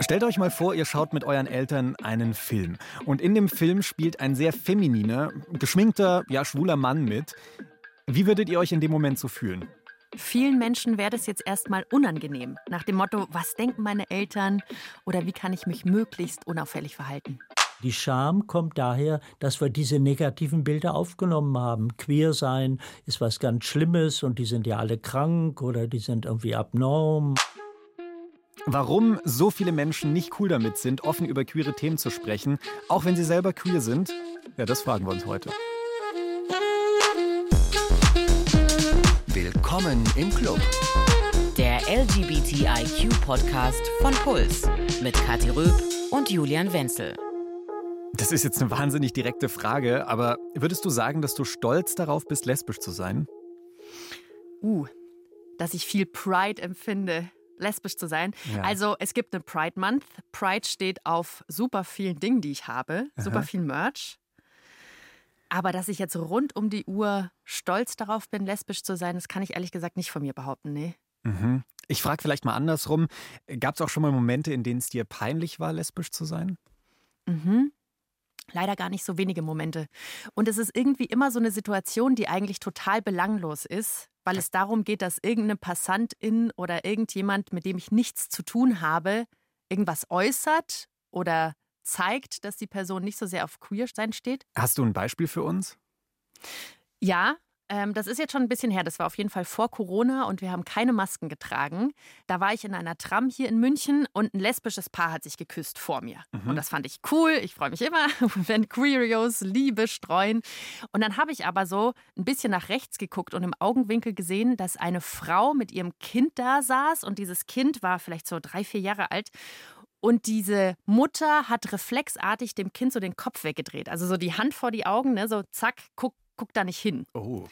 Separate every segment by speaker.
Speaker 1: Stellt euch mal vor, ihr schaut mit euren Eltern einen Film. Und in dem Film spielt ein sehr femininer, geschminkter, ja, schwuler Mann mit. Wie würdet ihr euch in dem Moment so fühlen?
Speaker 2: Vielen Menschen wäre das jetzt erstmal unangenehm. Nach dem Motto, was denken meine Eltern oder wie kann ich mich möglichst unauffällig verhalten?
Speaker 3: Die Scham kommt daher, dass wir diese negativen Bilder aufgenommen haben. Queer sein ist was ganz Schlimmes und die sind ja alle krank oder die sind irgendwie abnorm.
Speaker 1: Warum so viele Menschen nicht cool damit sind, offen über queere Themen zu sprechen, auch wenn sie selber queer sind, ja, das fragen wir uns heute.
Speaker 4: Willkommen im Club. Der LGBTIQ-Podcast von Puls mit Kathi Röb und Julian Wenzel.
Speaker 1: Das ist jetzt eine wahnsinnig direkte Frage, aber würdest du sagen, dass du stolz darauf bist, lesbisch zu sein?
Speaker 2: Uh, dass ich viel Pride empfinde, lesbisch zu sein. Ja. Also es gibt einen Pride Month. Pride steht auf super vielen Dingen, die ich habe, Aha. super viel Merch. Aber dass ich jetzt rund um die Uhr stolz darauf bin, lesbisch zu sein, das kann ich ehrlich gesagt nicht von mir behaupten, nee.
Speaker 1: Mhm. Ich frage vielleicht mal andersrum. Gab es auch schon mal Momente, in denen es dir peinlich war, lesbisch zu sein?
Speaker 2: Mhm. Leider gar nicht so wenige Momente. Und es ist irgendwie immer so eine Situation, die eigentlich total belanglos ist, weil es darum geht, dass irgendeine Passantin oder irgendjemand, mit dem ich nichts zu tun habe, irgendwas äußert oder zeigt, dass die Person nicht so sehr auf Queer sein steht.
Speaker 1: Hast du ein Beispiel für uns?
Speaker 2: Ja, ähm, das ist jetzt schon ein bisschen her. Das war auf jeden Fall vor Corona und wir haben keine Masken getragen. Da war ich in einer Tram hier in München und ein lesbisches Paar hat sich geküsst vor mir. Mhm. Und das fand ich cool. Ich freue mich immer, wenn Queerios Liebe streuen. Und dann habe ich aber so ein bisschen nach rechts geguckt und im Augenwinkel gesehen, dass eine Frau mit ihrem Kind da saß und dieses Kind war vielleicht so drei, vier Jahre alt. Und diese Mutter hat reflexartig dem Kind so den Kopf weggedreht. Also so die Hand vor die Augen, ne? so zack, guck, guck da nicht hin.
Speaker 1: Oh.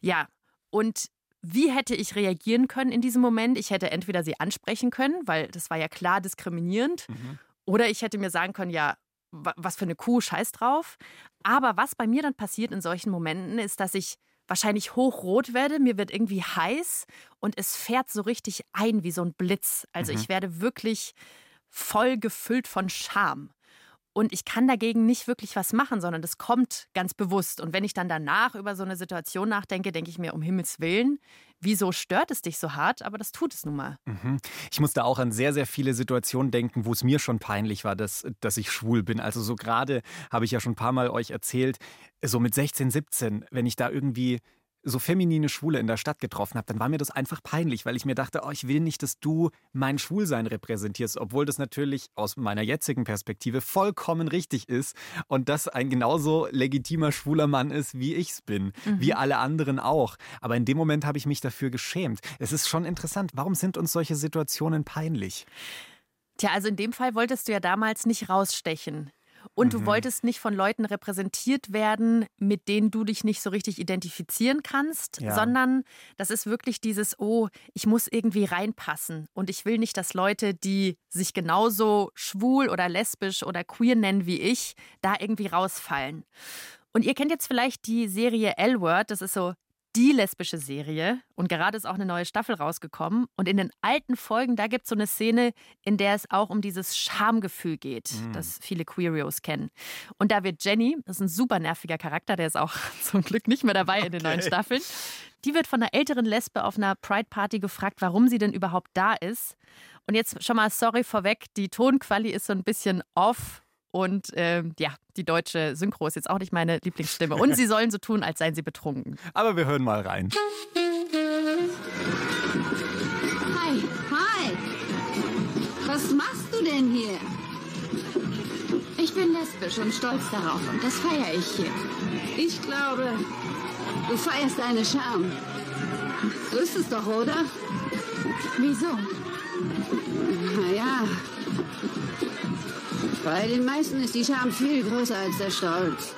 Speaker 2: Ja, und wie hätte ich reagieren können in diesem Moment? Ich hätte entweder sie ansprechen können, weil das war ja klar diskriminierend, mhm. oder ich hätte mir sagen können, ja, was für eine Kuh, scheiß drauf. Aber was bei mir dann passiert in solchen Momenten, ist, dass ich wahrscheinlich hochrot werde, mir wird irgendwie heiß und es fährt so richtig ein wie so ein Blitz. Also mhm. ich werde wirklich voll gefüllt von Scham. Und ich kann dagegen nicht wirklich was machen, sondern das kommt ganz bewusst. Und wenn ich dann danach über so eine Situation nachdenke, denke ich mir, um Himmels Willen, wieso stört es dich so hart? Aber das tut es nun mal.
Speaker 1: Mhm. Ich musste auch an sehr, sehr viele Situationen denken, wo es mir schon peinlich war, dass, dass ich schwul bin. Also so gerade habe ich ja schon ein paar Mal euch erzählt, so mit 16, 17, wenn ich da irgendwie so feminine Schwule in der Stadt getroffen habe, dann war mir das einfach peinlich, weil ich mir dachte, oh, ich will nicht, dass du mein Schwulsein repräsentierst, obwohl das natürlich aus meiner jetzigen Perspektive vollkommen richtig ist und das ein genauso legitimer schwuler Mann ist, wie ich es bin, mhm. wie alle anderen auch. Aber in dem Moment habe ich mich dafür geschämt. Es ist schon interessant, warum sind uns solche Situationen peinlich?
Speaker 2: Tja, also in dem Fall wolltest du ja damals nicht rausstechen. Und mhm. du wolltest nicht von Leuten repräsentiert werden, mit denen du dich nicht so richtig identifizieren kannst, ja. sondern das ist wirklich dieses, oh, ich muss irgendwie reinpassen. Und ich will nicht, dass Leute, die sich genauso schwul oder lesbisch oder queer nennen wie ich, da irgendwie rausfallen. Und ihr kennt jetzt vielleicht die Serie L-Word, das ist so die lesbische Serie und gerade ist auch eine neue Staffel rausgekommen. Und in den alten Folgen, da gibt es so eine Szene, in der es auch um dieses Schamgefühl geht, mhm. das viele Queerios kennen. Und da wird Jenny, das ist ein super nerviger Charakter, der ist auch zum Glück nicht mehr dabei okay. in den neuen Staffeln, die wird von einer älteren Lesbe auf einer Pride-Party gefragt, warum sie denn überhaupt da ist. Und jetzt schon mal sorry vorweg, die Tonquali ist so ein bisschen off und ähm, ja, die deutsche Synchro ist jetzt auch nicht meine Lieblingsstimme. Und sie sollen so tun, als seien sie betrunken.
Speaker 1: Aber wir hören mal rein.
Speaker 5: Hi, hi. Was machst du denn hier? Ich bin lesbisch und stolz darauf und das feiere ich hier. Ich glaube, du feierst deine Scham. So ist es doch, oder? Wieso? Naja, bei den meisten ist die Scham viel größer als der Stolz.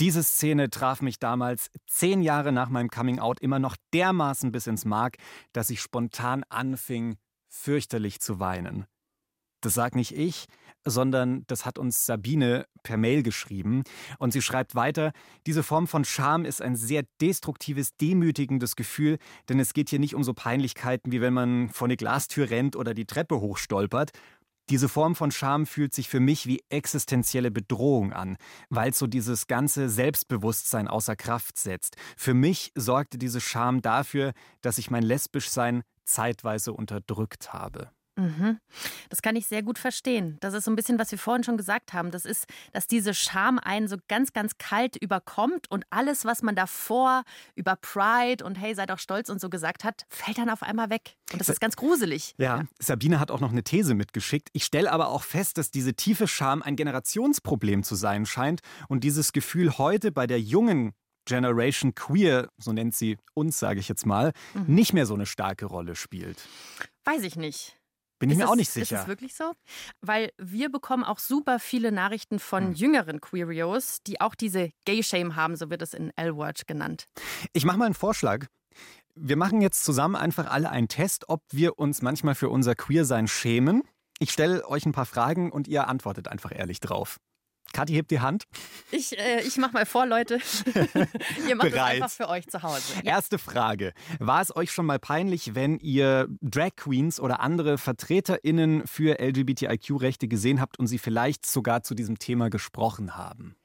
Speaker 1: Diese Szene traf mich damals zehn Jahre nach meinem Coming Out immer noch dermaßen bis ins Mark, dass ich spontan anfing, fürchterlich zu weinen. Das sagt nicht ich, sondern das hat uns Sabine per Mail geschrieben. Und sie schreibt weiter, diese Form von Scham ist ein sehr destruktives, demütigendes Gefühl, denn es geht hier nicht um so Peinlichkeiten, wie wenn man vor eine Glastür rennt oder die Treppe hochstolpert. Diese Form von Scham fühlt sich für mich wie existenzielle Bedrohung an, weil so dieses ganze Selbstbewusstsein außer Kraft setzt. Für mich sorgte diese Scham dafür, dass ich mein Lesbischsein zeitweise unterdrückt habe.
Speaker 2: Mhm. Das kann ich sehr gut verstehen. Das ist so ein bisschen, was wir vorhin schon gesagt haben. Das ist, dass diese Scham einen so ganz, ganz kalt überkommt und alles, was man davor über Pride und hey, seid auch stolz und so gesagt hat, fällt dann auf einmal weg. Und das ist ganz gruselig.
Speaker 1: Ja, ja. Sabine hat auch noch eine These mitgeschickt. Ich stelle aber auch fest, dass diese tiefe Scham ein Generationsproblem zu sein scheint und dieses Gefühl heute bei der jungen Generation Queer, so nennt sie uns, sage ich jetzt mal, mhm. nicht mehr so eine starke Rolle spielt.
Speaker 2: Weiß ich nicht.
Speaker 1: Bin ich mir es, auch nicht sicher.
Speaker 2: Ist es wirklich so? Weil wir bekommen auch super viele Nachrichten von hm. jüngeren Queerios, die auch diese Gay-Shame haben, so wird es in L-Word genannt.
Speaker 1: Ich mache mal einen Vorschlag. Wir machen jetzt zusammen einfach alle einen Test, ob wir uns manchmal für unser Queersein schämen. Ich stelle euch ein paar Fragen und ihr antwortet einfach ehrlich drauf. Kathi hebt die Hand.
Speaker 2: Ich, äh, ich mach mal vor, Leute. ihr macht Bereit. es einfach für euch zu Hause.
Speaker 1: Ja. Erste Frage. War es euch schon mal peinlich, wenn ihr Drag Queens oder andere VertreterInnen für LGBTIQ-Rechte gesehen habt und sie vielleicht sogar zu diesem Thema gesprochen haben?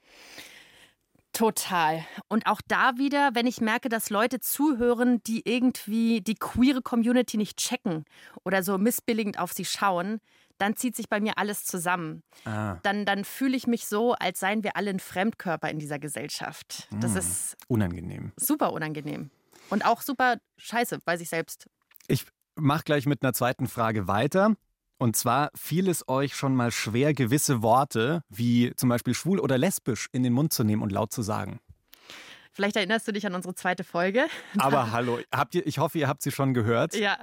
Speaker 2: Total. Und auch da wieder, wenn ich merke, dass Leute zuhören, die irgendwie die queere Community nicht checken oder so missbilligend auf sie schauen, dann zieht sich bei mir alles zusammen. Ah. Dann, dann fühle ich mich so, als seien wir alle ein Fremdkörper in dieser Gesellschaft. Das mm. ist
Speaker 1: unangenehm.
Speaker 2: Super unangenehm. Und auch super scheiße bei sich selbst.
Speaker 1: Ich mache gleich mit einer zweiten Frage weiter. Und zwar fiel es euch schon mal schwer, gewisse Worte wie zum Beispiel schwul oder lesbisch in den Mund zu nehmen und laut zu sagen?
Speaker 2: Vielleicht erinnerst du dich an unsere zweite Folge.
Speaker 1: Aber hallo, habt ihr, ich hoffe, ihr habt sie schon gehört.
Speaker 2: Ja.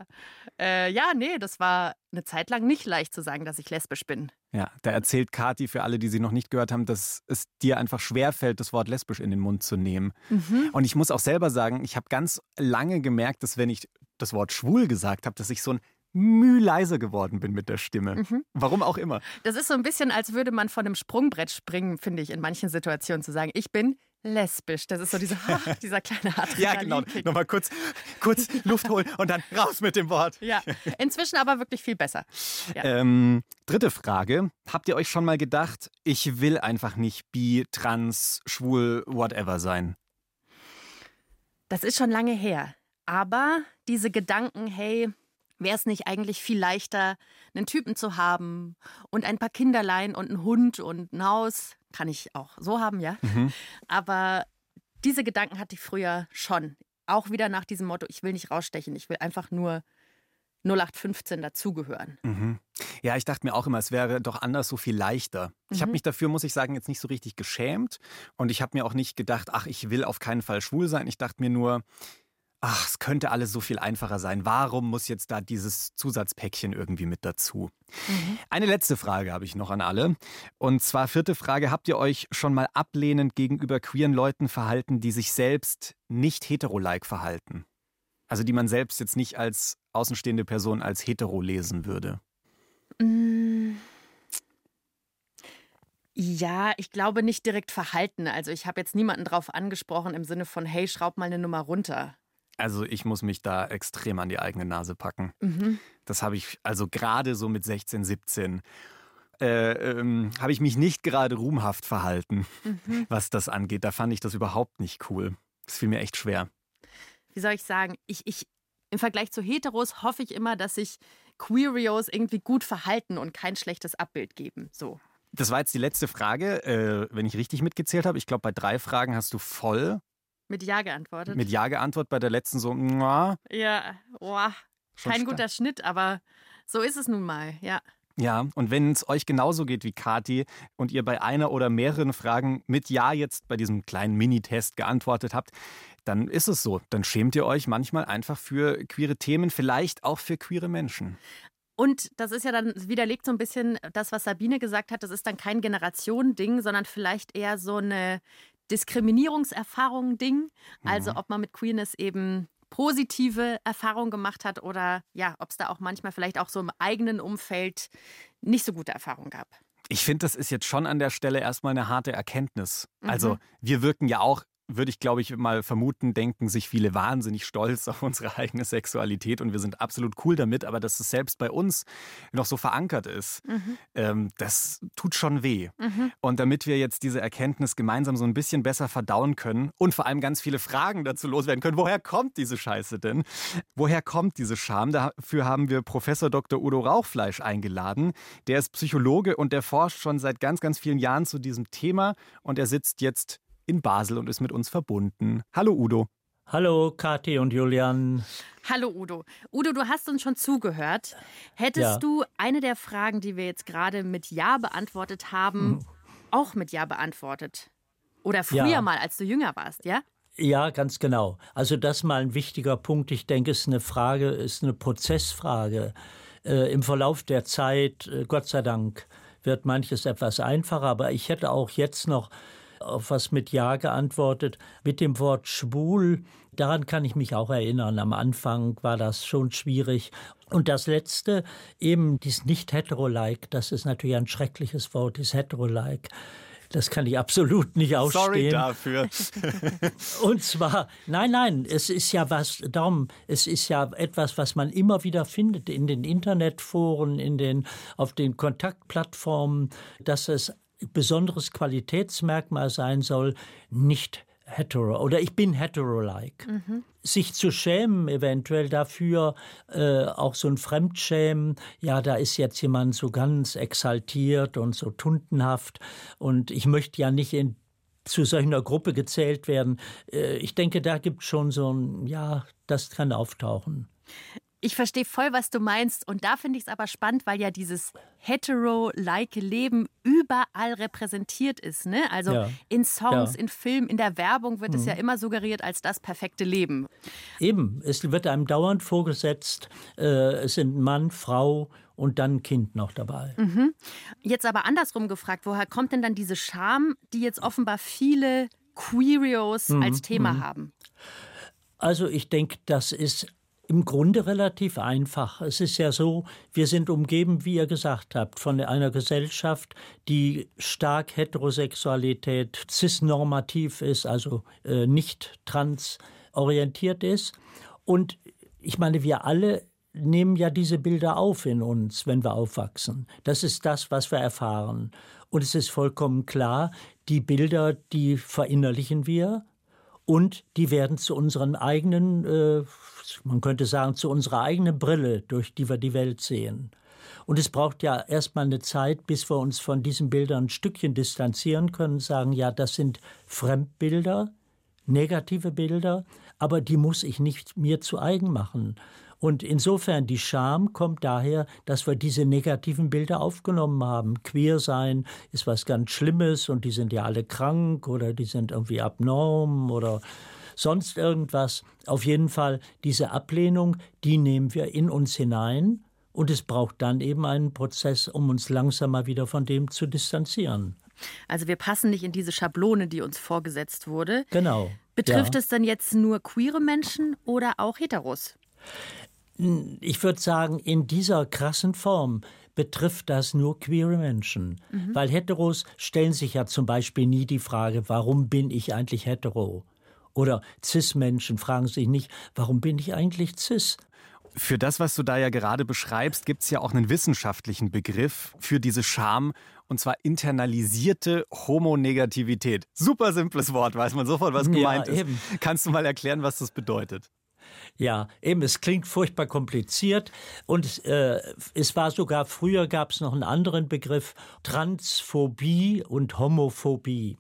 Speaker 2: Äh, ja, nee, das war eine Zeit lang nicht leicht zu sagen, dass ich lesbisch bin.
Speaker 1: Ja, da erzählt Kati für alle, die sie noch nicht gehört haben, dass es dir einfach schwerfällt, das Wort lesbisch in den Mund zu nehmen. Mhm. Und ich muss auch selber sagen, ich habe ganz lange gemerkt, dass wenn ich das Wort schwul gesagt habe, dass ich so ein müh leiser geworden bin mit der Stimme. Mhm. Warum auch immer.
Speaker 2: Das ist so ein bisschen, als würde man von einem Sprungbrett springen, finde ich, in manchen Situationen zu sagen, ich bin lesbisch. Das ist so dieser, dieser kleine Adrenalin.
Speaker 1: ja, genau. Nochmal kurz, kurz Luft holen und dann raus mit dem Wort.
Speaker 2: Ja, inzwischen aber wirklich viel besser.
Speaker 1: Ja. Ähm, dritte Frage. Habt ihr euch schon mal gedacht, ich will einfach nicht bi, trans, schwul, whatever sein?
Speaker 2: Das ist schon lange her. Aber diese Gedanken, hey, Wäre es nicht eigentlich viel leichter, einen Typen zu haben und ein paar Kinderlein und einen Hund und ein Haus? Kann ich auch so haben, ja. Mhm. Aber diese Gedanken hatte ich früher schon. Auch wieder nach diesem Motto, ich will nicht rausstechen, ich will einfach nur 0815 dazugehören.
Speaker 1: Mhm. Ja, ich dachte mir auch immer, es wäre doch anders so viel leichter. Ich habe mhm. mich dafür, muss ich sagen, jetzt nicht so richtig geschämt. Und ich habe mir auch nicht gedacht, ach, ich will auf keinen Fall schwul sein. Ich dachte mir nur, ach, es könnte alles so viel einfacher sein. Warum muss jetzt da dieses Zusatzpäckchen irgendwie mit dazu? Mhm. Eine letzte Frage habe ich noch an alle. Und zwar vierte Frage, habt ihr euch schon mal ablehnend gegenüber queeren Leuten verhalten, die sich selbst nicht hetero-like verhalten? Also die man selbst jetzt nicht als außenstehende Person als hetero lesen würde?
Speaker 2: Mhm. Ja, ich glaube nicht direkt verhalten. Also ich habe jetzt niemanden drauf angesprochen im Sinne von, hey, schraub mal eine Nummer runter.
Speaker 1: Also ich muss mich da extrem an die eigene Nase packen. Mhm. Das habe ich, also gerade so mit 16, 17, äh, ähm, habe ich mich nicht gerade ruhmhaft verhalten, mhm. was das angeht. Da fand ich das überhaupt nicht cool. Das fiel mir echt schwer.
Speaker 2: Wie soll ich sagen? Ich, ich, Im Vergleich zu Heteros hoffe ich immer, dass sich Queerios irgendwie gut verhalten und kein schlechtes Abbild geben. So.
Speaker 1: Das war jetzt die letzte Frage, äh, wenn ich richtig mitgezählt habe. Ich glaube, bei drei Fragen hast du voll
Speaker 2: mit Ja geantwortet.
Speaker 1: Mit Ja geantwortet, bei der letzten so, Mua.
Speaker 2: Ja, boah, kein stark. guter Schnitt, aber so ist es nun mal, ja.
Speaker 1: Ja, und wenn es euch genauso geht wie Kati und ihr bei einer oder mehreren Fragen mit Ja jetzt bei diesem kleinen Minitest geantwortet habt, dann ist es so. Dann schämt ihr euch manchmal einfach für queere Themen, vielleicht auch für queere Menschen.
Speaker 2: Und das ist ja dann widerlegt so ein bisschen das, was Sabine gesagt hat. Das ist dann kein Generationending, sondern vielleicht eher so eine Diskriminierungserfahrung-Ding. Also mhm. ob man mit Queerness eben positive Erfahrungen gemacht hat oder ja, ob es da auch manchmal vielleicht auch so im eigenen Umfeld nicht so gute Erfahrungen gab.
Speaker 1: Ich finde, das ist jetzt schon an der Stelle erstmal eine harte Erkenntnis. Also, mhm. Also wir wirken ja auch würde ich, glaube ich, mal vermuten, denken sich viele wahnsinnig stolz auf unsere eigene Sexualität und wir sind absolut cool damit, aber dass es selbst bei uns noch so verankert ist, mhm. ähm, das tut schon weh. Mhm. Und damit wir jetzt diese Erkenntnis gemeinsam so ein bisschen besser verdauen können und vor allem ganz viele Fragen dazu loswerden können, woher kommt diese Scheiße denn? Woher kommt diese Scham? Dafür haben wir Professor Dr. Udo Rauchfleisch eingeladen. Der ist Psychologe und der forscht schon seit ganz, ganz vielen Jahren zu diesem Thema und er sitzt jetzt in Basel und ist mit uns verbunden. Hallo Udo.
Speaker 3: Hallo Kathi und Julian.
Speaker 2: Hallo Udo. Udo, du hast uns schon zugehört. Hättest ja. du eine der Fragen, die wir jetzt gerade mit Ja beantwortet haben, mhm. auch mit Ja beantwortet? Oder früher ja. mal, als du jünger warst, ja?
Speaker 3: Ja, ganz genau. Also das ist mal ein wichtiger Punkt. Ich denke, es ist eine Frage, ist eine Prozessfrage. Äh, Im Verlauf der Zeit, äh, Gott sei Dank, wird manches etwas einfacher. Aber ich hätte auch jetzt noch auf was mit Ja geantwortet. Mit dem Wort schwul, daran kann ich mich auch erinnern. Am Anfang war das schon schwierig. Und das letzte, eben dies nicht hetero-like, das ist natürlich ein schreckliches Wort, dies hetero-like. Das kann ich absolut nicht ausstehen.
Speaker 1: Sorry dafür.
Speaker 3: Und zwar, nein, nein, es ist ja was, darum, es ist ja etwas, was man immer wieder findet in den Internetforen, in den, auf den Kontaktplattformen, dass es besonderes Qualitätsmerkmal sein soll, nicht hetero oder ich bin hetero-like. Mhm. Sich zu schämen eventuell dafür, äh, auch so ein Fremdschämen, ja, da ist jetzt jemand so ganz exaltiert und so tuntenhaft und ich möchte ja nicht in zu solcher Gruppe gezählt werden. Äh, ich denke, da gibt es schon so ein, ja, das kann auftauchen.
Speaker 2: Ich verstehe voll, was du meinst. Und da finde ich es aber spannend, weil ja dieses hetero-like Leben überall repräsentiert ist. Ne? Also ja. in Songs, ja. in Filmen, in der Werbung wird mhm. es ja immer suggeriert als das perfekte Leben.
Speaker 3: Eben, es wird einem dauernd vorgesetzt, äh, es sind Mann, Frau und dann ein Kind noch dabei.
Speaker 2: Mhm. Jetzt aber andersrum gefragt, woher kommt denn dann diese Scham, die jetzt offenbar viele Queerios mhm. als Thema mhm. haben?
Speaker 3: Also ich denke, das ist im Grunde relativ einfach. Es ist ja so, wir sind umgeben, wie ihr gesagt habt, von einer Gesellschaft, die stark Heterosexualität cisnormativ ist, also äh, nicht transorientiert ist. Und ich meine, wir alle nehmen ja diese Bilder auf in uns, wenn wir aufwachsen. Das ist das, was wir erfahren. Und es ist vollkommen klar, die Bilder, die verinnerlichen wir und die werden zu unseren eigenen, äh, man könnte sagen, zu unserer eigenen Brille, durch die wir die Welt sehen. Und es braucht ja erstmal eine Zeit, bis wir uns von diesen Bildern ein Stückchen distanzieren können, sagen, ja, das sind Fremdbilder, negative Bilder, aber die muss ich nicht mir zu eigen machen. Und insofern die Scham kommt daher, dass wir diese negativen Bilder aufgenommen haben. Queer sein ist was ganz Schlimmes und die sind ja alle krank oder die sind irgendwie abnorm oder sonst irgendwas. Auf jeden Fall diese Ablehnung, die nehmen wir in uns hinein und es braucht dann eben einen Prozess, um uns langsam mal wieder von dem zu distanzieren.
Speaker 2: Also wir passen nicht in diese Schablone, die uns vorgesetzt wurde.
Speaker 3: Genau.
Speaker 2: Betrifft ja. es dann jetzt nur queere Menschen oder auch Heteros?
Speaker 3: Ich würde sagen, in dieser krassen Form betrifft das nur queere Menschen. Mhm. Weil Heteros stellen sich ja zum Beispiel nie die Frage, warum bin ich eigentlich hetero? Oder Cis-Menschen fragen sich nicht, warum bin ich eigentlich cis?
Speaker 1: Für das, was du da ja gerade beschreibst, gibt es ja auch einen wissenschaftlichen Begriff für diese Scham, und zwar internalisierte Homonegativität. Super simples Wort, weiß man sofort, was gemeint ja, ist. Kannst du mal erklären, was das bedeutet?
Speaker 3: Ja, eben, es klingt furchtbar kompliziert und äh, es war sogar, früher gab es noch einen anderen Begriff, Transphobie und Homophobie.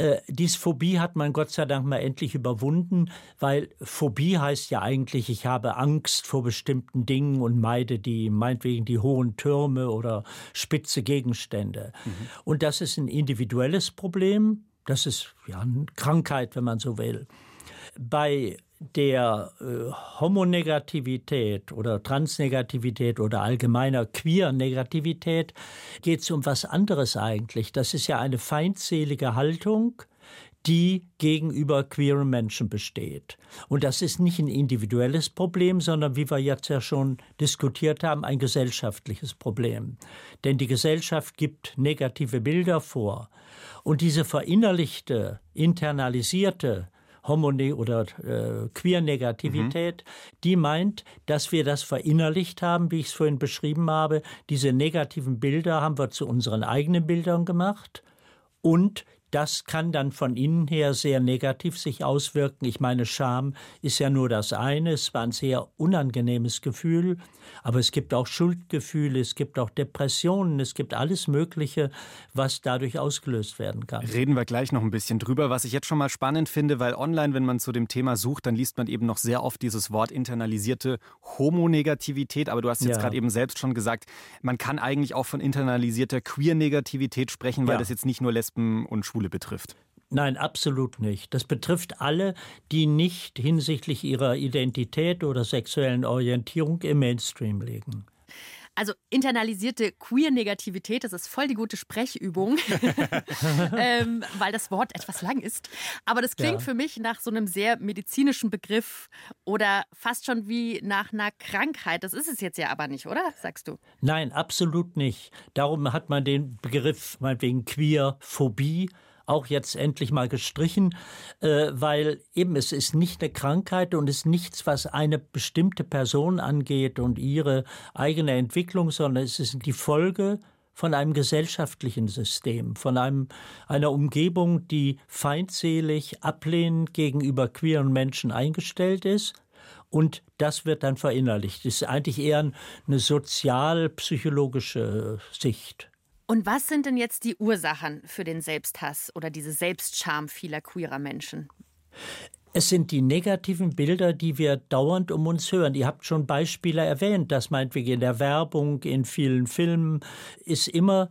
Speaker 3: Äh, dies Phobie hat man Gott sei Dank mal endlich überwunden, weil Phobie heißt ja eigentlich, ich habe Angst vor bestimmten Dingen und meide die, meinetwegen die hohen Türme oder spitze Gegenstände. Mhm. Und das ist ein individuelles Problem, das ist ja eine Krankheit, wenn man so will. Bei der äh, Homonegativität oder Transnegativität oder allgemeiner Queer-Negativität geht es um was anderes eigentlich. Das ist ja eine feindselige Haltung, die gegenüber queeren Menschen besteht. Und das ist nicht ein individuelles Problem, sondern wie wir jetzt ja schon diskutiert haben, ein gesellschaftliches Problem. Denn die Gesellschaft gibt negative Bilder vor. Und diese verinnerlichte, internalisierte Homone oder äh, Queer-Negativität, mhm. die meint, dass wir das verinnerlicht haben, wie ich es vorhin beschrieben habe. Diese negativen Bilder haben wir zu unseren eigenen Bildern gemacht und das kann dann von innen her sehr negativ sich auswirken. Ich meine, Scham ist ja nur das eine. Es war ein sehr unangenehmes Gefühl. Aber es gibt auch Schuldgefühle, es gibt auch Depressionen, es gibt alles Mögliche, was dadurch ausgelöst werden kann.
Speaker 1: Reden wir gleich noch ein bisschen drüber. Was ich jetzt schon mal spannend finde, weil online, wenn man zu dem Thema sucht, dann liest man eben noch sehr oft dieses Wort internalisierte Homonegativität. Aber du hast jetzt ja. gerade eben selbst schon gesagt, man kann eigentlich auch von internalisierter Queer-Negativität sprechen, weil ja. das jetzt nicht nur Lesben und Schwule betrifft.
Speaker 3: Nein, absolut nicht. Das betrifft alle, die nicht hinsichtlich ihrer Identität oder sexuellen Orientierung im Mainstream liegen.
Speaker 2: Also internalisierte Queer-Negativität, das ist voll die gute Sprechübung, ähm, weil das Wort etwas lang ist. Aber das klingt ja. für mich nach so einem sehr medizinischen Begriff oder fast schon wie nach einer Krankheit. Das ist es jetzt ja aber nicht, oder? Sagst du?
Speaker 3: Nein, absolut nicht. Darum hat man den Begriff meinetwegen Queerphobie auch jetzt endlich mal gestrichen, äh, weil eben es ist nicht eine Krankheit und es ist nichts, was eine bestimmte Person angeht und ihre eigene Entwicklung, sondern es ist die Folge von einem gesellschaftlichen System, von einem, einer Umgebung, die feindselig, ablehnend gegenüber queeren Menschen eingestellt ist. Und das wird dann verinnerlicht. Das ist eigentlich eher eine sozialpsychologische Sicht.
Speaker 2: Und was sind denn jetzt die Ursachen für den Selbsthass oder diese Selbstscham vieler queerer Menschen?
Speaker 3: Es sind die negativen Bilder, die wir dauernd um uns hören. Ihr habt schon Beispiele erwähnt, dass meinetwegen in der Werbung, in vielen Filmen ist immer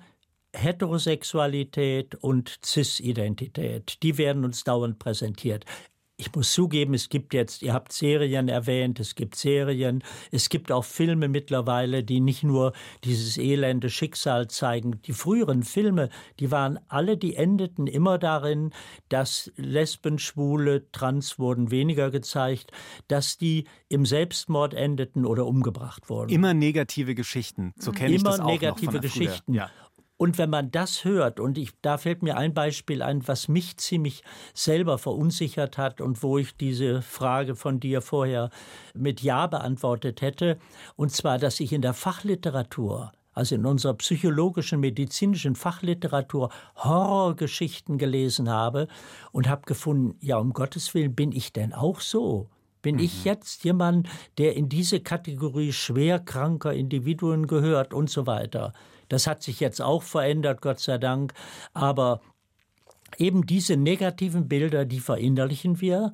Speaker 3: Heterosexualität und Cis-Identität. Die werden uns dauernd präsentiert ich muss zugeben, es gibt jetzt, ihr habt Serien erwähnt, es gibt Serien, es gibt auch Filme mittlerweile, die nicht nur dieses elende Schicksal zeigen. Die früheren Filme, die waren alle, die endeten immer darin, dass Lesben, Schwule, Trans wurden weniger gezeigt, dass die im Selbstmord endeten oder umgebracht wurden.
Speaker 1: Immer negative Geschichten, so kenne ich das auch
Speaker 3: Immer negative Geschichten. Ja. Und wenn man das hört, und ich, da fällt mir ein Beispiel ein, was mich ziemlich selber verunsichert hat und wo ich diese Frage von dir vorher mit Ja beantwortet hätte, und zwar, dass ich in der Fachliteratur also in unserer psychologischen, medizinischen Fachliteratur Horrorgeschichten gelesen habe und habe gefunden, ja, um Gottes Willen, bin ich denn auch so? Bin mhm. ich jetzt jemand, der in diese Kategorie schwerkranker Individuen gehört und so weiter? Das hat sich jetzt auch verändert, Gott sei Dank. Aber eben diese negativen Bilder, die verinnerlichen wir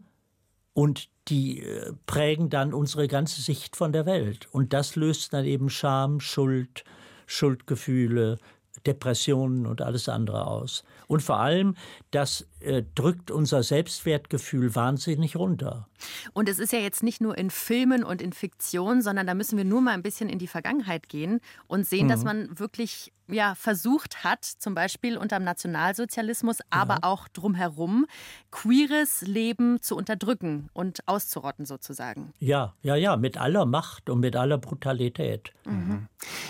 Speaker 3: und die äh, prägen dann unsere ganze Sicht von der Welt. Und das löst dann eben Scham, Schuld, Schuldgefühle, Depressionen und alles andere aus. Und vor allem, das äh, drückt unser Selbstwertgefühl wahnsinnig runter.
Speaker 2: Und es ist ja jetzt nicht nur in Filmen und in Fiktion, sondern da müssen wir nur mal ein bisschen in die Vergangenheit gehen und sehen, mhm. dass man wirklich ja, versucht hat, zum Beispiel unter dem Nationalsozialismus, aber auch drumherum, queeres Leben zu unterdrücken und auszurotten sozusagen.
Speaker 3: Ja, ja, ja, mit aller Macht und mit aller Brutalität.
Speaker 1: Mhm.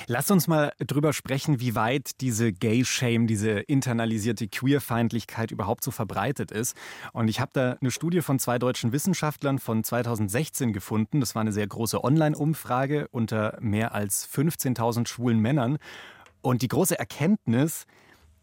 Speaker 1: Lass uns mal drüber sprechen, wie weit diese Gay-Shame, diese internalisierte Queerfeindlichkeit überhaupt so verbreitet ist. Und ich habe da eine Studie von zwei deutschen Wissenschaftlern von 2016 gefunden. Das war eine sehr große Online-Umfrage unter mehr als 15.000 schwulen Männern. Und die große Erkenntnis,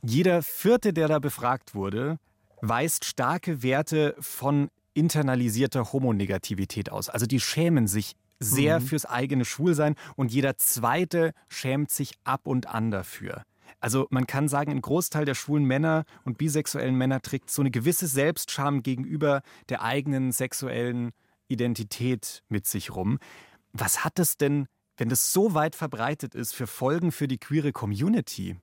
Speaker 1: jeder Vierte, der da befragt wurde, weist starke Werte von internalisierter Homonegativität aus. Also die schämen sich sehr mhm. fürs eigene Schwulsein und jeder Zweite schämt sich ab und an dafür. Also man kann sagen, ein Großteil der schwulen Männer und bisexuellen Männer trägt so eine gewisse Selbstscham gegenüber der eigenen sexuellen Identität mit sich rum. Was hat es denn wenn das so weit verbreitet ist, für Folgen für die queere Community?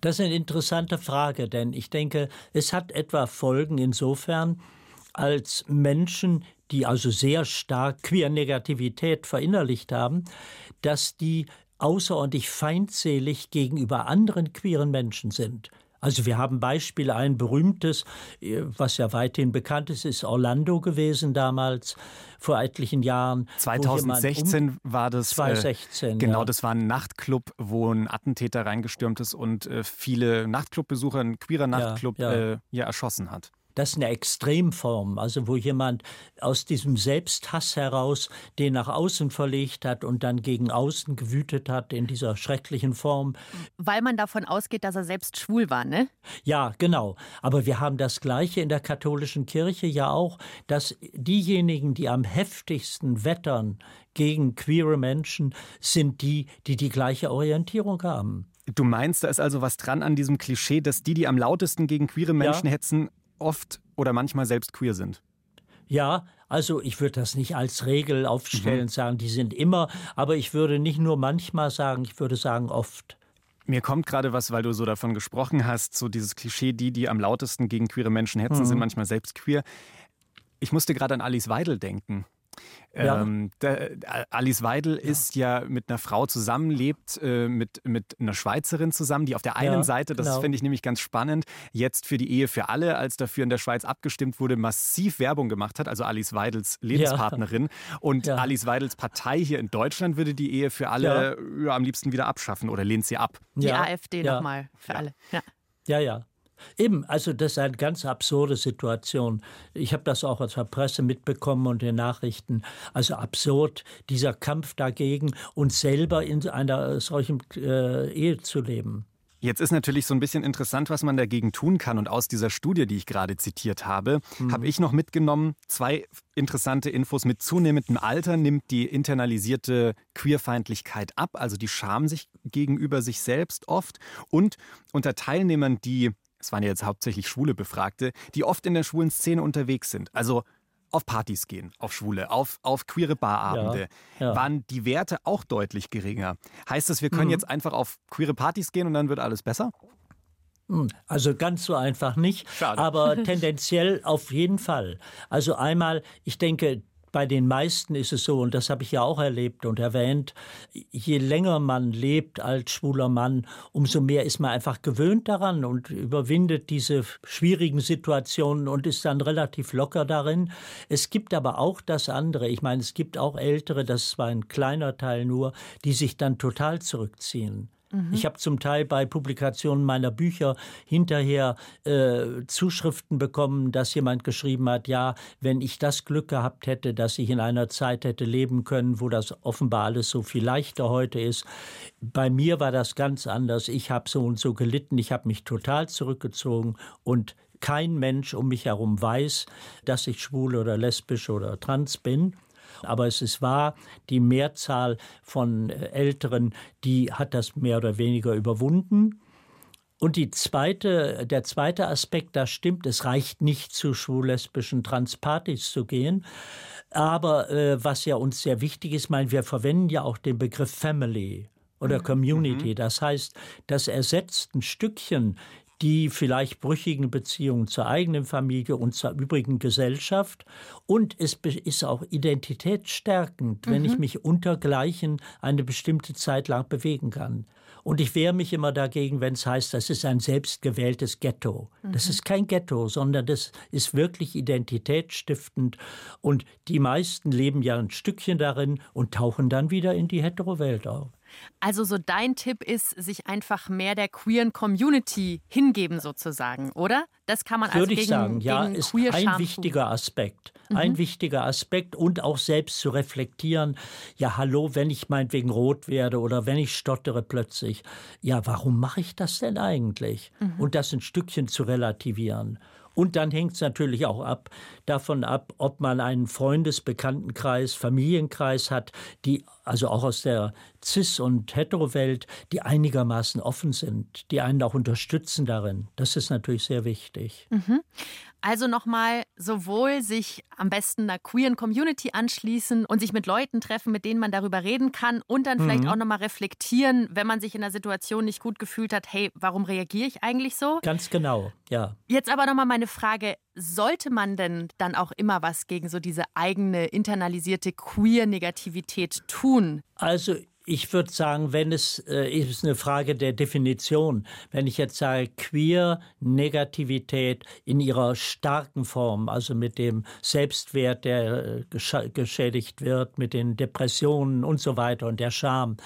Speaker 3: Das ist eine interessante Frage, denn ich denke, es hat etwa Folgen insofern, als Menschen, die also sehr stark Queer-Negativität verinnerlicht haben, dass die außerordentlich feindselig gegenüber anderen queeren Menschen sind. Also wir haben Beispiele, ein berühmtes, äh, was ja weithin bekannt ist, ist Orlando gewesen damals, vor etlichen Jahren.
Speaker 1: 2016 um war das.
Speaker 3: 2016. Äh,
Speaker 1: genau, ja. das war ein Nachtclub, wo ein Attentäter reingestürmt ist und äh, viele Nachtclubbesucher, ein queerer Nachtclub, ja, ja. Äh, ja erschossen hat.
Speaker 3: Das ist eine Extremform, also wo jemand aus diesem Selbsthass heraus den nach außen verlegt hat und dann gegen außen gewütet hat in dieser schrecklichen Form.
Speaker 2: Weil man davon ausgeht, dass er selbst schwul war, ne?
Speaker 3: Ja, genau. Aber wir haben das Gleiche in der katholischen Kirche ja auch, dass diejenigen, die am heftigsten wettern gegen queere Menschen, sind die, die die gleiche Orientierung haben.
Speaker 1: Du meinst, da ist also was dran an diesem Klischee, dass die, die am lautesten gegen queere Menschen ja. hetzen, oft oder manchmal selbst queer sind.
Speaker 3: Ja, also ich würde das nicht als Regel aufstellen, mhm. sagen, die sind immer, aber ich würde nicht nur manchmal sagen, ich würde sagen oft.
Speaker 1: Mir kommt gerade was, weil du so davon gesprochen hast, so dieses Klischee, die, die am lautesten gegen queere Menschen hetzen, mhm. sind manchmal selbst queer. Ich musste gerade an Alice Weidel denken. Ja. Ähm, der, Alice Weidel ja. ist ja mit einer Frau zusammenlebt, äh, mit, mit einer Schweizerin zusammen, die auf der einen ja, Seite, das genau. finde ich nämlich ganz spannend, jetzt für die Ehe für alle, als dafür in der Schweiz abgestimmt wurde, massiv Werbung gemacht hat, also Alice Weidels Lebenspartnerin. Und Alice Weidels Partei hier in Deutschland würde die Ehe für alle am liebsten wieder abschaffen oder lehnt sie ab.
Speaker 2: Die AfD nochmal für alle.
Speaker 3: Ja, ja. Eben, also das ist eine ganz absurde Situation. Ich habe das auch aus der Presse mitbekommen und den Nachrichten. Also absurd, dieser Kampf dagegen, uns selber in einer solchen äh, Ehe zu leben.
Speaker 1: Jetzt ist natürlich so ein bisschen interessant, was man dagegen tun kann. Und aus dieser Studie, die ich gerade zitiert habe, mhm. habe ich noch mitgenommen zwei interessante Infos. Mit zunehmendem Alter nimmt die internalisierte Queerfeindlichkeit ab, also die Scham sich gegenüber sich selbst oft. Und unter Teilnehmern, die es waren ja jetzt hauptsächlich schwule Befragte, die oft in der schwulen Szene unterwegs sind. Also auf Partys gehen, auf Schwule, auf, auf queere Barabende, ja, ja. waren die Werte auch deutlich geringer. Heißt das, wir können mhm. jetzt einfach auf queere Partys gehen und dann wird alles besser?
Speaker 3: Hm, also ganz so einfach nicht, Schade. aber tendenziell auf jeden Fall. Also einmal, ich denke, bei den meisten ist es so, und das habe ich ja auch erlebt und erwähnt, je länger man lebt als schwuler Mann, umso mehr ist man einfach gewöhnt daran und überwindet diese schwierigen Situationen und ist dann relativ locker darin. Es gibt aber auch das andere. Ich meine, es gibt auch Ältere, das war ein kleiner Teil nur, die sich dann total zurückziehen. Mhm. Ich habe zum Teil bei Publikationen meiner Bücher hinterher äh, Zuschriften bekommen, dass jemand geschrieben hat, ja, wenn ich das Glück gehabt hätte, dass ich in einer Zeit hätte leben können, wo das offenbar alles so viel leichter heute ist. Bei mir war das ganz anders. Ich habe so und so gelitten, ich habe mich total zurückgezogen und kein Mensch um mich herum weiß, dass ich schwul oder lesbisch oder trans bin. Aber es ist wahr, die Mehrzahl von äh, Älteren, die hat das mehr oder weniger überwunden. Und die zweite, der zweite Aspekt, da stimmt, es reicht nicht zu schwul-lesbischen Transpartys zu gehen. Aber äh, was ja uns sehr wichtig ist, mein, wir verwenden ja auch den Begriff Family oder mhm. Community. Mhm. Das heißt, das ersetzt ein Stückchen die vielleicht brüchigen Beziehungen zur eigenen Familie und zur übrigen Gesellschaft. Und es ist auch identitätsstärkend, mhm. wenn ich mhm. mich untergleichen eine bestimmte Zeit lang bewegen kann. Und ich wehre mich immer dagegen, wenn es heißt, das ist ein selbstgewähltes Ghetto. Mhm. Das ist kein Ghetto, sondern das ist wirklich identitätsstiftend. Und die meisten leben ja ein Stückchen darin und tauchen dann wieder in die Hetero-Welt auf.
Speaker 2: Also so dein Tipp ist, sich einfach mehr der queeren Community hingeben sozusagen, oder? Das kann man
Speaker 3: also Würde gegen, ich sagen, ja, ist ein wichtiger Aspekt. Mhm. Ein wichtiger Aspekt und auch selbst zu reflektieren, ja hallo, wenn ich meinetwegen rot werde oder wenn ich stottere plötzlich, ja, warum mache ich das denn eigentlich? Mhm. Und das ein Stückchen zu relativieren. Und dann hängt es natürlich auch ab, davon ab, ob man einen Freundesbekanntenkreis, Familienkreis hat, die also auch aus der Cis- und Hetero-Welt, die einigermaßen offen sind, die einen auch unterstützen darin. Das ist natürlich sehr wichtig.
Speaker 2: Mhm. Also nochmal sowohl sich am besten einer queeren Community anschließen und sich mit Leuten treffen, mit denen man darüber reden kann und dann vielleicht mhm. auch nochmal reflektieren, wenn man sich in der Situation nicht gut gefühlt hat, hey, warum reagiere ich eigentlich so?
Speaker 3: Ganz genau, ja.
Speaker 2: Jetzt aber nochmal meine Frage, sollte man denn dann auch immer was gegen so diese eigene internalisierte Queer-Negativität tun?
Speaker 3: Also ich würde sagen, wenn es äh, ist eine Frage der Definition. Wenn ich jetzt sage queer Negativität in ihrer starken Form, also mit dem Selbstwert, der äh, geschädigt wird, mit den Depressionen und so weiter und der Scham,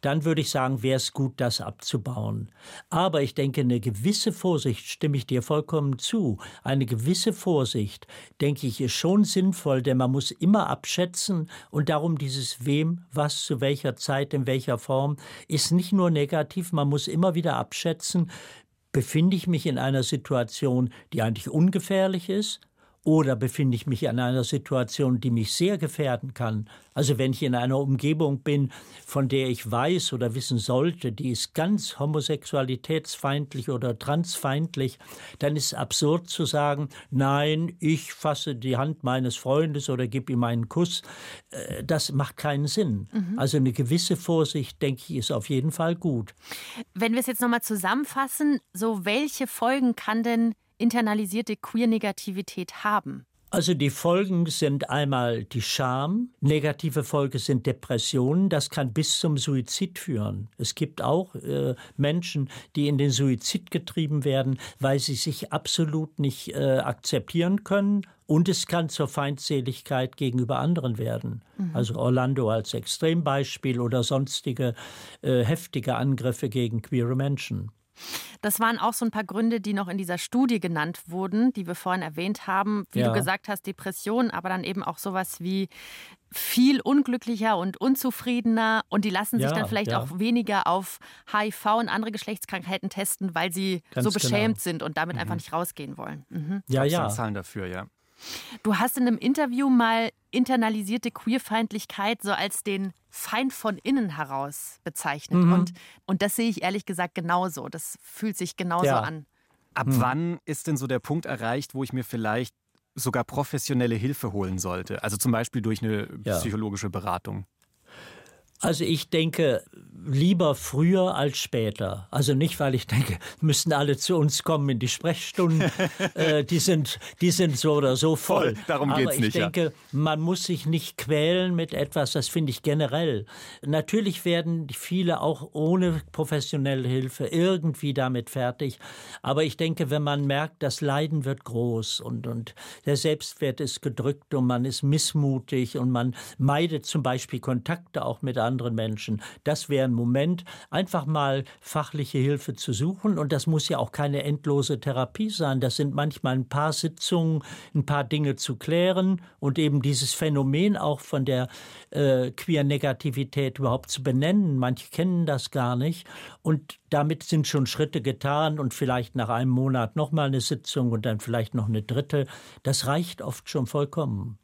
Speaker 3: dann würde ich sagen, wäre es gut, das abzubauen. Aber ich denke, eine gewisse Vorsicht, stimme ich dir vollkommen zu, eine gewisse Vorsicht, denke ich, ist schon sinnvoll, denn man muss immer abschätzen und darum dieses wem, was zu welcher Zeit Zeit, in welcher Form, ist nicht nur negativ, man muss immer wieder abschätzen, befinde ich mich in einer Situation, die eigentlich ungefährlich ist, oder befinde ich mich in einer Situation, die mich sehr gefährden kann? Also wenn ich in einer Umgebung bin, von der ich weiß oder wissen sollte, die ist ganz homosexualitätsfeindlich oder transfeindlich, dann ist es absurd zu sagen, nein, ich fasse die Hand meines Freundes oder gebe ihm einen Kuss. Äh, das macht keinen Sinn. Mhm. Also eine gewisse Vorsicht, denke ich, ist auf jeden Fall gut.
Speaker 2: Wenn wir es jetzt nochmal zusammenfassen, so welche Folgen kann denn internalisierte Queer-Negativität haben?
Speaker 3: Also die Folgen sind einmal die Scham, negative Folgen sind Depressionen, das kann bis zum Suizid führen. Es gibt auch äh, Menschen, die in den Suizid getrieben werden, weil sie sich absolut nicht äh, akzeptieren können und es kann zur Feindseligkeit gegenüber anderen werden. Mhm. Also Orlando als Extrembeispiel oder sonstige äh, heftige Angriffe gegen queere Menschen.
Speaker 2: Das waren auch so ein paar Gründe, die noch in dieser Studie genannt wurden, die wir vorhin erwähnt haben. Wie ja. du gesagt hast, Depression, aber dann eben auch sowas wie viel unglücklicher und unzufriedener und die lassen sich ja, dann vielleicht ja. auch weniger auf HIV und andere Geschlechtskrankheiten testen, weil sie Ganz so genau. beschämt genau. sind und damit mhm. einfach nicht rausgehen wollen.
Speaker 1: Mhm. Ja, ja. Zahlen dafür, ja.
Speaker 2: Du hast in einem Interview mal internalisierte Queerfeindlichkeit so als den Feind von innen heraus bezeichnet. Mhm. Und, und das sehe ich ehrlich gesagt genauso. Das fühlt sich genauso ja. an.
Speaker 1: Ab mhm. wann ist denn so der Punkt erreicht, wo ich mir vielleicht sogar professionelle Hilfe holen sollte? Also zum Beispiel durch eine ja. psychologische Beratung.
Speaker 3: Also ich denke lieber früher als später. Also nicht, weil ich denke, müssen alle zu uns kommen in die Sprechstunden. äh, die sind, die sind so oder so voll. voll
Speaker 1: darum
Speaker 3: Aber
Speaker 1: geht's
Speaker 3: nicht. Ich denke, ja. man muss sich nicht quälen mit etwas. Das finde ich generell. Natürlich werden viele auch ohne professionelle Hilfe irgendwie damit fertig. Aber ich denke, wenn man merkt, das Leiden wird groß und und der Selbstwert ist gedrückt und man ist missmutig und man meidet zum Beispiel Kontakte auch mit anderen Menschen. Das wäre ein Moment, einfach mal fachliche Hilfe zu suchen. Und das muss ja auch keine endlose Therapie sein. Das sind manchmal ein paar Sitzungen, ein paar Dinge zu klären und eben dieses Phänomen auch von der äh, Queer-Negativität überhaupt zu benennen. Manche kennen das gar nicht. Und damit sind schon Schritte getan und vielleicht nach einem Monat nochmal eine Sitzung und dann vielleicht noch eine dritte. Das reicht oft schon vollkommen.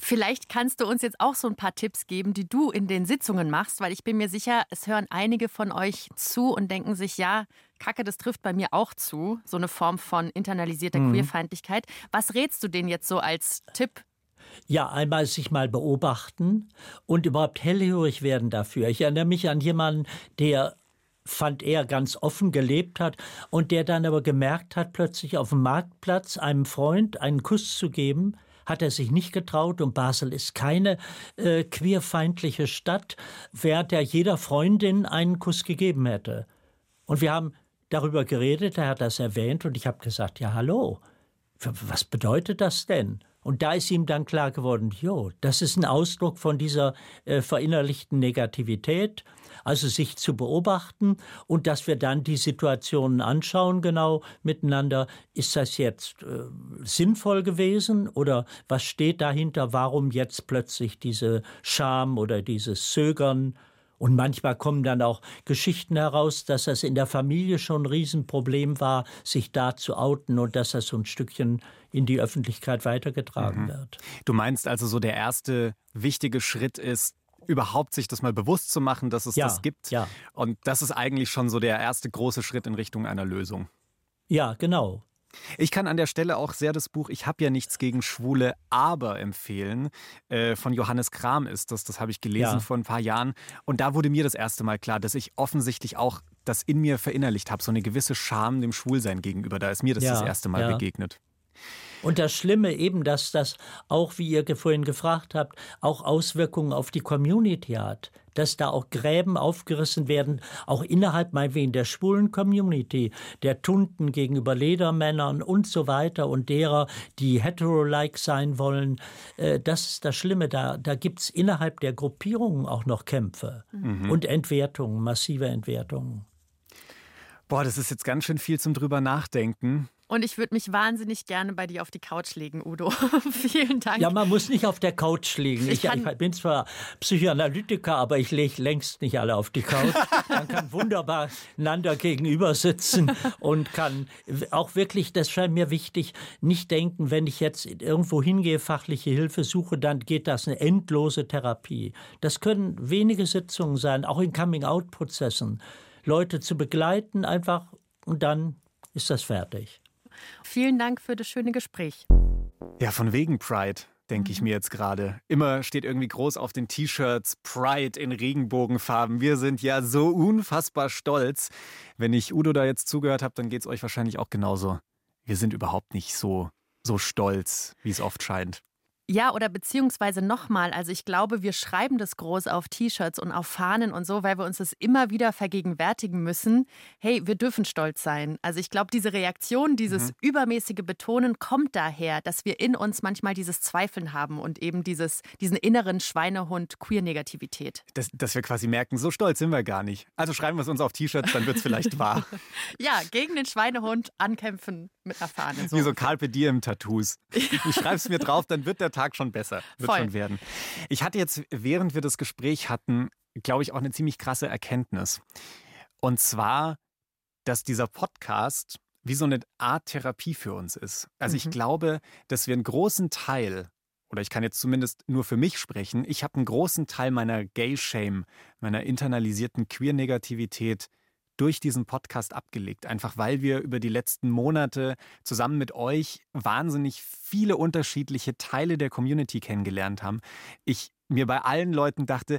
Speaker 2: Vielleicht kannst du uns jetzt auch so ein paar Tipps geben, die du in den Sitzungen machst, weil ich bin mir sicher, es hören einige von euch zu und denken sich, ja, Kacke, das trifft bei mir auch zu, so eine Form von internalisierter mhm. Queerfeindlichkeit. Was rätst du denen jetzt so als Tipp?
Speaker 3: Ja, einmal sich mal beobachten und überhaupt hellhörig werden dafür. Ich erinnere mich an jemanden, der fand er ganz offen gelebt hat und der dann aber gemerkt hat, plötzlich auf dem Marktplatz einem Freund einen Kuss zu geben, hat er sich nicht getraut und Basel ist keine äh, queerfeindliche Stadt, während er jeder Freundin einen Kuss gegeben hätte. Und wir haben darüber geredet, er hat das erwähnt und ich habe gesagt, ja hallo, was bedeutet das denn? Und da ist ihm dann klar geworden, jo, das ist ein Ausdruck von dieser äh, verinnerlichten Negativität also sich zu beobachten und dass wir dann die Situationen anschauen genau miteinander. Ist das jetzt äh, sinnvoll gewesen oder was steht dahinter? Warum jetzt plötzlich diese Scham oder dieses Zögern? Und manchmal kommen dann auch Geschichten heraus, dass das in der Familie schon ein Riesenproblem war, sich da zu outen und dass das so ein Stückchen in die Öffentlichkeit weitergetragen mhm. wird.
Speaker 1: Du meinst also so der erste wichtige Schritt ist, überhaupt sich das mal bewusst zu machen, dass es ja, das gibt. Ja. Und das ist eigentlich schon so der erste große Schritt in Richtung einer Lösung.
Speaker 3: Ja, genau.
Speaker 1: Ich kann an der Stelle auch sehr das Buch Ich habe ja nichts gegen Schwule, aber empfehlen. Äh, von Johannes Kram ist das. Das habe ich gelesen ja. vor ein paar Jahren. Und da wurde mir das erste Mal klar, dass ich offensichtlich auch das in mir verinnerlicht habe. So eine gewisse Scham dem Schwulsein gegenüber. Da ist mir das ja, das erste Mal ja. begegnet.
Speaker 3: Und das Schlimme eben, dass das auch, wie ihr vorhin gefragt habt, auch Auswirkungen auf die Community hat. Dass da auch Gräben aufgerissen werden, auch innerhalb meinetwegen der schwulen Community, der Tunden gegenüber Ledermännern und so weiter und derer, die hetero-like sein wollen. Äh, das ist das Schlimme. Da, da gibt es innerhalb der Gruppierungen auch noch Kämpfe mhm. und Entwertungen, massive Entwertungen.
Speaker 1: Boah, das ist jetzt ganz schön viel zum drüber nachdenken.
Speaker 2: Und ich würde mich wahnsinnig gerne bei dir auf die Couch legen, Udo. Vielen Dank.
Speaker 3: Ja, man muss nicht auf der Couch liegen. Ich, ich, ich bin zwar Psychoanalytiker, aber ich lege längst nicht alle auf die Couch. Man kann wunderbar einander gegenüber sitzen und kann auch wirklich, das scheint mir wichtig, nicht denken, wenn ich jetzt irgendwo hingehe, fachliche Hilfe suche, dann geht das eine endlose Therapie. Das können wenige Sitzungen sein, auch in Coming-out-Prozessen. Leute zu begleiten einfach und dann ist das fertig.
Speaker 2: Vielen Dank für das schöne Gespräch.
Speaker 1: Ja, von wegen Pride denke ich mir jetzt gerade. Immer steht irgendwie groß auf den T-Shirts Pride in Regenbogenfarben. Wir sind ja so unfassbar stolz. Wenn ich Udo da jetzt zugehört habe, dann geht es euch wahrscheinlich auch genauso. Wir sind überhaupt nicht so, so stolz, wie es oft scheint.
Speaker 2: Ja, oder beziehungsweise nochmal, also ich glaube, wir schreiben das groß auf T-Shirts und auf Fahnen und so, weil wir uns das immer wieder vergegenwärtigen müssen. Hey, wir dürfen stolz sein. Also ich glaube, diese Reaktion, dieses mhm. übermäßige Betonen kommt daher, dass wir in uns manchmal dieses Zweifeln haben und eben dieses, diesen inneren Schweinehund Queer-Negativität.
Speaker 1: Dass, dass wir quasi merken, so stolz sind wir gar nicht. Also schreiben wir es uns auf T-Shirts, dann wird es vielleicht wahr.
Speaker 2: ja, gegen den Schweinehund ankämpfen mit einer Fahne.
Speaker 1: So. Wie so Carpe Diem-Tattoos. Ich schreibe es mir drauf, dann wird der Tag schon besser. Wird Voll. schon werden. Ich hatte jetzt, während wir das Gespräch hatten, glaube ich, auch eine ziemlich krasse Erkenntnis. Und zwar, dass dieser Podcast wie so eine Art Therapie für uns ist. Also mhm. ich glaube, dass wir einen großen Teil, oder ich kann jetzt zumindest nur für mich sprechen, ich habe einen großen Teil meiner Gay-Shame, meiner internalisierten Queer-Negativität durch diesen Podcast abgelegt. Einfach weil wir über die letzten Monate zusammen mit euch wahnsinnig viele unterschiedliche Teile der Community kennengelernt haben. Ich mir bei allen Leuten dachte,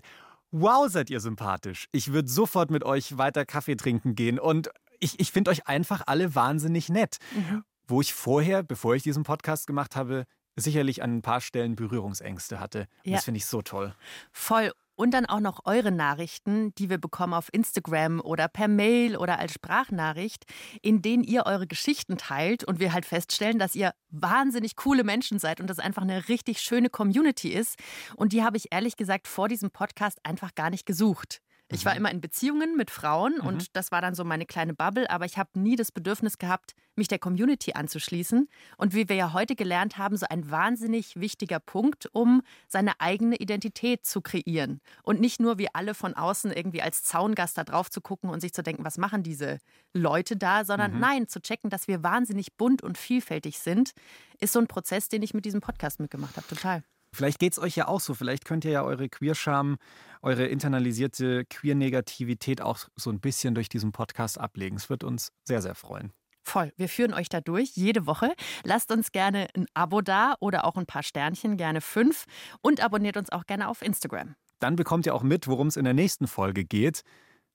Speaker 1: wow, seid ihr sympathisch. Ich würde sofort mit euch weiter Kaffee trinken gehen und ich, ich finde euch einfach alle wahnsinnig nett. Mhm. Wo ich vorher, bevor ich diesen Podcast gemacht habe, sicherlich an ein paar Stellen Berührungsängste hatte. Ja. Das finde ich so toll.
Speaker 2: Voll und dann auch noch eure Nachrichten, die wir bekommen auf Instagram oder per Mail oder als Sprachnachricht, in denen ihr eure Geschichten teilt und wir halt feststellen, dass ihr wahnsinnig coole Menschen seid und das einfach eine richtig schöne Community ist. Und die habe ich ehrlich gesagt vor diesem Podcast einfach gar nicht gesucht. Ich war mhm. immer in Beziehungen mit Frauen mhm. und das war dann so meine kleine Bubble, aber ich habe nie das Bedürfnis gehabt, mich der Community anzuschließen. Und wie wir ja heute gelernt haben, so ein wahnsinnig wichtiger Punkt, um seine eigene Identität zu kreieren. Und nicht nur wie alle von außen irgendwie als Zaungast da drauf zu gucken und sich zu denken, was machen diese Leute da, sondern mhm. nein, zu checken, dass wir wahnsinnig bunt und vielfältig sind, ist so ein Prozess, den ich mit diesem Podcast mitgemacht habe. Total.
Speaker 1: Vielleicht geht es euch ja auch so. Vielleicht könnt ihr ja eure Queerscham, eure internalisierte Queer-Negativität auch so ein bisschen durch diesen Podcast ablegen. Es wird uns sehr, sehr freuen.
Speaker 2: Voll. Wir führen euch da durch jede Woche. Lasst uns gerne ein Abo da oder auch ein paar Sternchen, gerne fünf. Und abonniert uns auch gerne auf Instagram.
Speaker 1: Dann bekommt ihr auch mit, worum es in der nächsten Folge geht.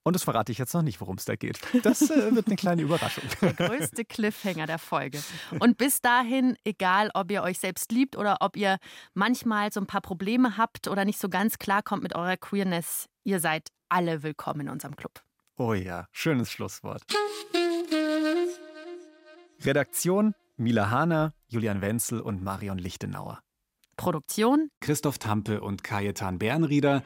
Speaker 1: Und das verrate ich jetzt noch nicht, worum es da geht. Das äh, wird eine kleine Überraschung.
Speaker 2: Der größte Cliffhanger der Folge. Und bis dahin, egal ob ihr euch selbst liebt oder ob ihr manchmal so ein paar Probleme habt oder nicht so ganz klar kommt mit eurer Queerness, ihr seid alle willkommen in unserem Club.
Speaker 1: Oh ja, schönes Schlusswort. Redaktion Mila Hahner, Julian Wenzel und Marion Lichtenauer.
Speaker 2: Produktion
Speaker 1: Christoph Tampe und Kajetan Bernrieder.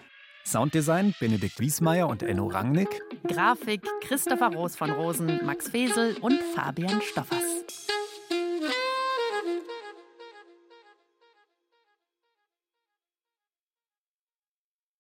Speaker 1: Sounddesign Benedikt Wiesmeier und Enno Rangnick.
Speaker 2: Grafik Christopher Roos von Rosen, Max Fesel und Fabian Stoffers.